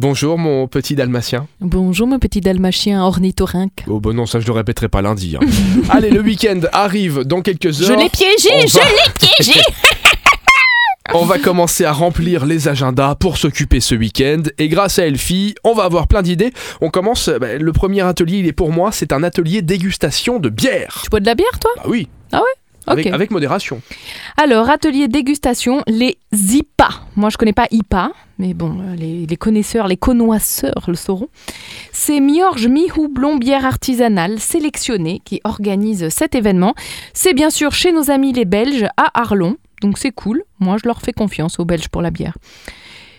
Bonjour mon petit dalmatien. Bonjour mon petit dalmatien ornithorynque. Oh bon non, ça je le répéterai pas lundi. hein. Allez, le week-end arrive dans quelques heures. Je l'ai piégé, je va- l'ai piégé On va commencer à remplir les agendas pour s'occuper ce week-end et grâce à Elfie, on va avoir plein d'idées. On commence, bah, le premier atelier il est pour moi, c'est un atelier dégustation de bière. Tu bois de la bière toi? Ah oui. Ah ouais? Avec, avec modération. Alors, atelier dégustation, les IPA. Moi, je connais pas IPA, mais bon, euh, les, les connaisseurs, les connoisseurs le sauront. C'est mi-orge, mi-houblon, bière artisanale sélectionnée qui organise cet événement. C'est bien sûr chez nos amis les Belges à Arlon, donc c'est cool. Moi, je leur fais confiance aux Belges pour la bière.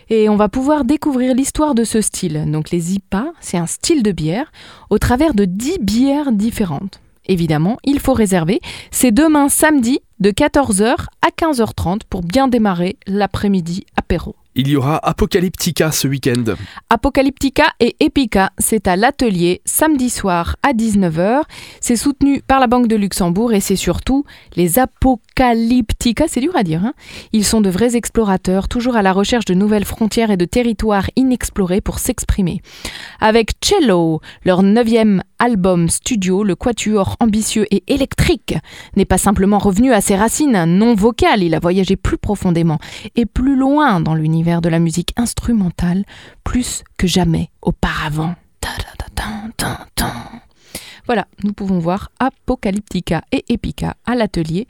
Et on va pouvoir découvrir l'histoire de ce style. Donc les IPA, c'est un style de bière au travers de 10 bières différentes. Évidemment, il faut réserver. C'est demain samedi de 14h à 15h30 pour bien démarrer l'après-midi apéro. Il y aura Apocalyptica ce week-end. Apocalyptica et Epica, c'est à l'atelier samedi soir à 19h. C'est soutenu par la Banque de Luxembourg et c'est surtout les Apocalyptica, c'est dur à dire. hein. Ils sont de vrais explorateurs, toujours à la recherche de nouvelles frontières et de territoires inexplorés pour s'exprimer. Avec Cello, leur neuvième album studio, le quatuor ambitieux et électrique n'est pas simplement revenu à ses racines non vocales, il a voyagé plus profondément et plus loin dans l'univers de la musique instrumentale, plus que jamais auparavant. Voilà, nous pouvons voir Apocalyptica et Epica à l'atelier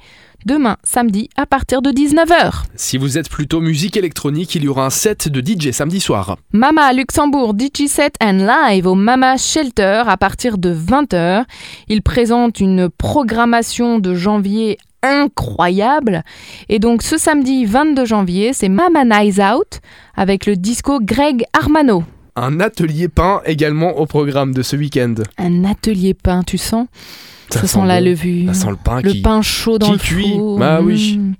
demain samedi à partir de 19h. Si vous êtes plutôt musique électronique, il y aura un set de DJ samedi soir. Mama à Luxembourg, DJ7 and Live au Mama Shelter à partir de 20h. Il présente une programmation de janvier incroyable. Et donc ce samedi 22 janvier, c'est Mama Nice Out avec le disco Greg Armano. Un atelier pain également au programme de ce week-end. Un atelier pain, tu sens? Ça, sent, sent la bon. levure. Ça sent le pain le qui... pain chaud dans qui le cuit. four. Bah oui. Mm.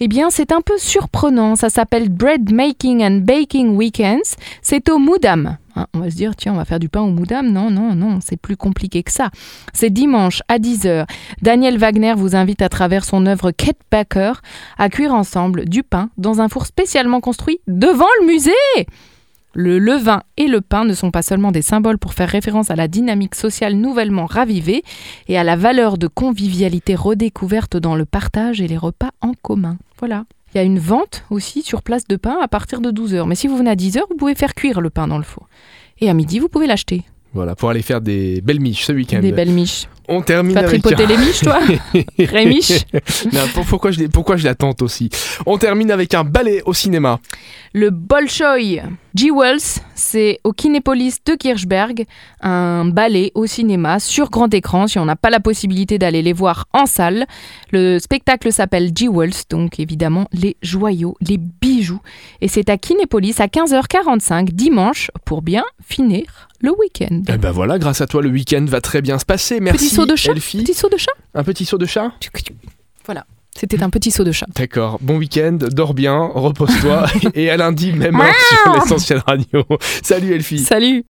Eh bien, c'est un peu surprenant. Ça s'appelle Bread Making and Baking Weekends. C'est au Moudam. Hein, on va se dire, tiens, on va faire du pain au Moudam. Non, non, non, c'est plus compliqué que ça. C'est dimanche à 10h. Daniel Wagner vous invite à travers son œuvre Kate Baker à cuire ensemble du pain dans un four spécialement construit devant le musée. Le levain et le pain ne sont pas seulement des symboles pour faire référence à la dynamique sociale nouvellement ravivée et à la valeur de convivialité redécouverte dans le partage et les repas en commun. Voilà. Il y a une vente aussi sur place de pain à partir de 12h. Mais si vous venez à 10h, vous pouvez faire cuire le pain dans le four. Et à midi, vous pouvez l'acheter. Voilà, pour aller faire des belles miches ce week-end. Des belles miches. On termine tripoter un- les miches, toi Rémiche Non, pour- pourquoi, je, pourquoi je l'attends aussi On termine avec un ballet au cinéma. Le Bolshoi G-Wells, c'est au Kinépolis de Kirchberg, un ballet au cinéma sur grand écran si on n'a pas la possibilité d'aller les voir en salle. Le spectacle s'appelle G-Wells, donc évidemment les joyaux, les bijoux. Et c'est à Kinépolis à 15h45 dimanche pour bien finir le week-end. Eh ben voilà, grâce à toi, le week-end va très bien se passer. Merci, Petit saut de chat Elfie. Petit saut de chat Un petit saut de chat Voilà, c'était un petit saut de chat. D'accord. Bon week-end, dors bien, repose-toi et à lundi, même heure sur l'essentiel radio. Salut Elfie. Salut